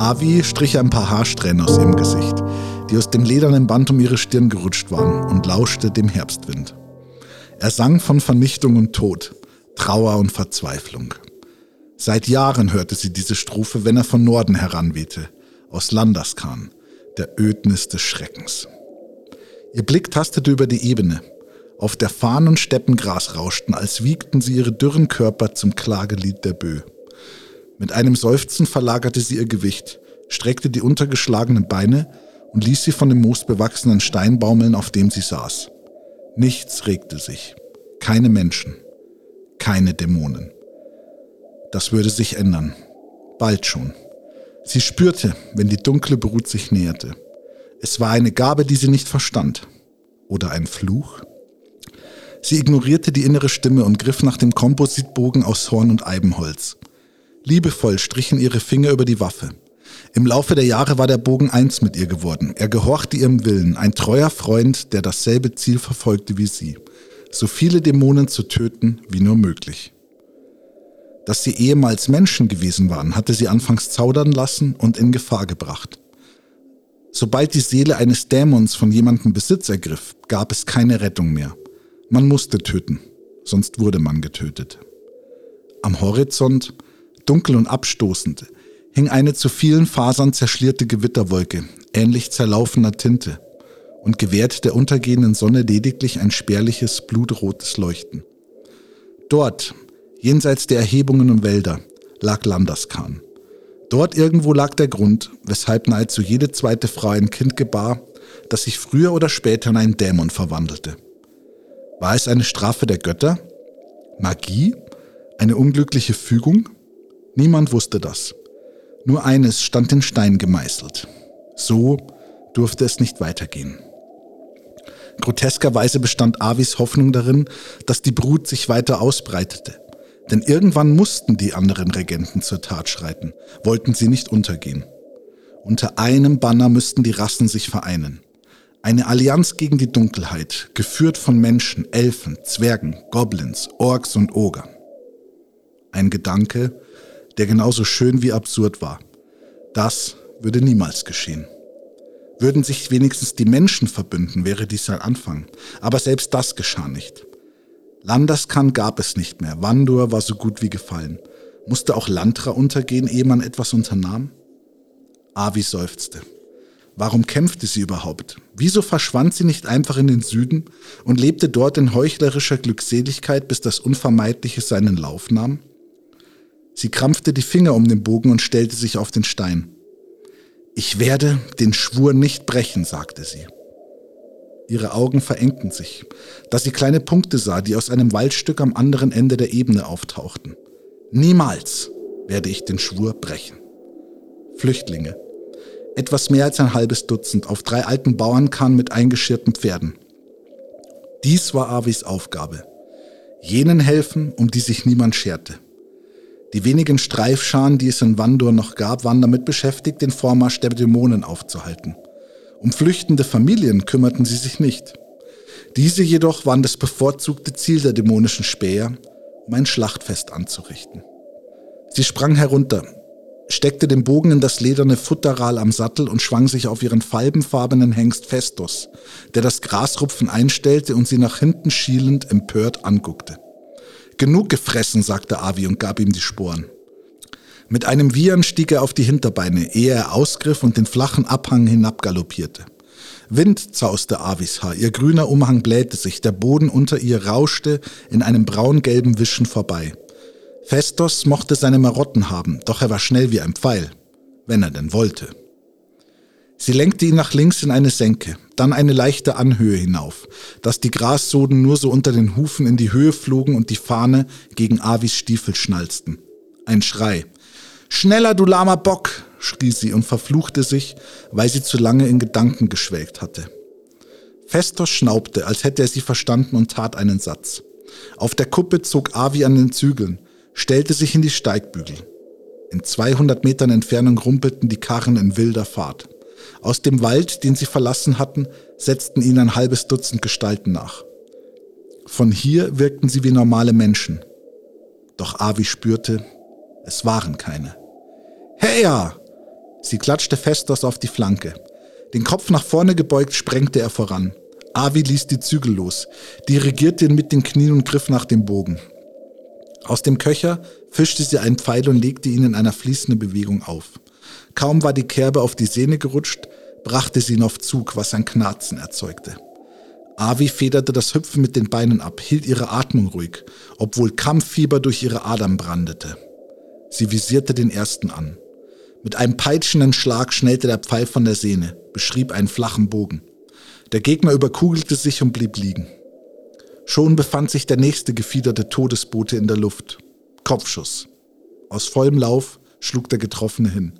Avi strich ein paar Haarsträhnen aus ihrem Gesicht, die aus dem ledernen Band um ihre Stirn gerutscht waren, und lauschte dem Herbstwind. Er sang von Vernichtung und Tod, Trauer und Verzweiflung. Seit Jahren hörte sie diese Strophe, wenn er von Norden heranwehte, aus Landaskan, der Ödnis des Schreckens. Ihr Blick tastete über die Ebene. Auf der Fahnen und Steppengras rauschten, als wiegten sie ihre dürren Körper zum Klagelied der Bö. Mit einem Seufzen verlagerte sie ihr Gewicht, streckte die untergeschlagenen Beine und ließ sie von dem moosbewachsenen Stein baumeln, auf dem sie saß. Nichts regte sich. Keine Menschen. Keine Dämonen. Das würde sich ändern. Bald schon. Sie spürte, wenn die dunkle Brut sich näherte. Es war eine Gabe, die sie nicht verstand. Oder ein Fluch? Sie ignorierte die innere Stimme und griff nach dem Kompositbogen aus Horn und Eibenholz. Liebevoll strichen ihre Finger über die Waffe. Im Laufe der Jahre war der Bogen eins mit ihr geworden. Er gehorchte ihrem Willen, ein treuer Freund, der dasselbe Ziel verfolgte wie sie. So viele Dämonen zu töten, wie nur möglich. Dass sie ehemals Menschen gewesen waren, hatte sie anfangs zaudern lassen und in Gefahr gebracht. Sobald die Seele eines Dämons von jemandem Besitz ergriff, gab es keine Rettung mehr. Man musste töten, sonst wurde man getötet. Am Horizont, dunkel und abstoßend, hing eine zu vielen Fasern zerschlierte Gewitterwolke, ähnlich zerlaufener Tinte, und gewährt der untergehenden Sonne lediglich ein spärliches, blutrotes Leuchten. Dort, jenseits der Erhebungen und Wälder, lag Landaskan. Dort irgendwo lag der Grund, weshalb nahezu jede zweite Frau ein Kind gebar, das sich früher oder später in einen Dämon verwandelte. War es eine Strafe der Götter? Magie? Eine unglückliche Fügung? Niemand wusste das. Nur eines stand in Stein gemeißelt. So durfte es nicht weitergehen. Groteskerweise bestand Avis Hoffnung darin, dass die Brut sich weiter ausbreitete. Denn irgendwann mussten die anderen Regenten zur Tat schreiten, wollten sie nicht untergehen. Unter einem Banner müssten die Rassen sich vereinen. Eine Allianz gegen die Dunkelheit, geführt von Menschen, Elfen, Zwergen, Goblins, Orks und Ogern. Ein Gedanke, der genauso schön wie absurd war. Das würde niemals geschehen. Würden sich wenigstens die Menschen verbünden, wäre dies ein Anfang. Aber selbst das geschah nicht. Landaskan gab es nicht mehr. Wandur war so gut wie gefallen. Musste auch Landra untergehen, ehe man etwas unternahm? Avi seufzte. Warum kämpfte sie überhaupt? Wieso verschwand sie nicht einfach in den Süden und lebte dort in heuchlerischer Glückseligkeit, bis das Unvermeidliche seinen Lauf nahm? Sie krampfte die Finger um den Bogen und stellte sich auf den Stein. Ich werde den Schwur nicht brechen, sagte sie. Ihre Augen verengten sich, da sie kleine Punkte sah, die aus einem Waldstück am anderen Ende der Ebene auftauchten. Niemals werde ich den Schwur brechen. Flüchtlinge. Etwas mehr als ein halbes Dutzend auf drei alten Bauernkahn mit eingeschirrten Pferden. Dies war Avis Aufgabe. Jenen helfen, um die sich niemand scherte. Die wenigen Streifscharen, die es in Wandur noch gab, waren damit beschäftigt, den Vormarsch der Dämonen aufzuhalten. Um flüchtende Familien kümmerten sie sich nicht. Diese jedoch waren das bevorzugte Ziel der dämonischen Späher, um ein Schlachtfest anzurichten. Sie sprang herunter, steckte den Bogen in das lederne Futteral am Sattel und schwang sich auf ihren falbenfarbenen Hengst Festus, der das Grasrupfen einstellte und sie nach hinten schielend empört anguckte. Genug gefressen, sagte Avi und gab ihm die Sporen. Mit einem Wiehern stieg er auf die Hinterbeine, ehe er ausgriff und den flachen Abhang hinabgaloppierte. Wind zauste Avis Haar, ihr grüner Umhang blähte sich, der Boden unter ihr rauschte in einem braungelben Wischen vorbei. Festos mochte seine Marotten haben, doch er war schnell wie ein Pfeil, wenn er denn wollte. Sie lenkte ihn nach links in eine Senke, dann eine leichte Anhöhe hinauf, dass die Grassoden nur so unter den Hufen in die Höhe flogen und die Fahne gegen Avis Stiefel schnalzten. Ein Schrei, Schneller, du lahmer Bock, schrie sie und verfluchte sich, weil sie zu lange in Gedanken geschwelgt hatte. Festos schnaubte, als hätte er sie verstanden und tat einen Satz. Auf der Kuppe zog Avi an den Zügeln, stellte sich in die Steigbügel. In 200 Metern Entfernung rumpelten die Karren in wilder Fahrt. Aus dem Wald, den sie verlassen hatten, setzten ihnen ein halbes Dutzend Gestalten nach. Von hier wirkten sie wie normale Menschen. Doch Avi spürte, es waren keine. Heya! Sie klatschte Festos auf die Flanke. Den Kopf nach vorne gebeugt sprengte er voran. Avi ließ die Zügel los, dirigierte ihn mit den Knien und griff nach dem Bogen. Aus dem Köcher fischte sie einen Pfeil und legte ihn in einer fließenden Bewegung auf. Kaum war die Kerbe auf die Sehne gerutscht, brachte sie ihn auf Zug, was ein Knarzen erzeugte. Avi federte das Hüpfen mit den Beinen ab, hielt ihre Atmung ruhig, obwohl Kampffieber durch ihre Adern brandete. Sie visierte den ersten an. Mit einem peitschenden Schlag schnellte der Pfeil von der Sehne, beschrieb einen flachen Bogen. Der Gegner überkugelte sich und blieb liegen. Schon befand sich der nächste gefiederte Todesbote in der Luft. Kopfschuss. Aus vollem Lauf schlug der Getroffene hin.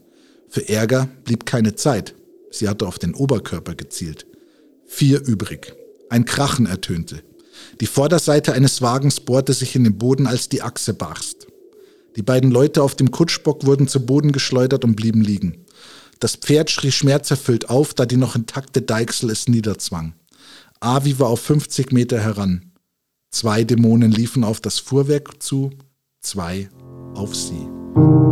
Für Ärger blieb keine Zeit. Sie hatte auf den Oberkörper gezielt. Vier übrig. Ein Krachen ertönte. Die Vorderseite eines Wagens bohrte sich in den Boden, als die Achse barst. Die beiden Leute auf dem Kutschbock wurden zu Boden geschleudert und blieben liegen. Das Pferd schrie schmerzerfüllt auf, da die noch intakte Deichsel es niederzwang. Avi war auf 50 Meter heran. Zwei Dämonen liefen auf das Fuhrwerk zu, zwei auf sie.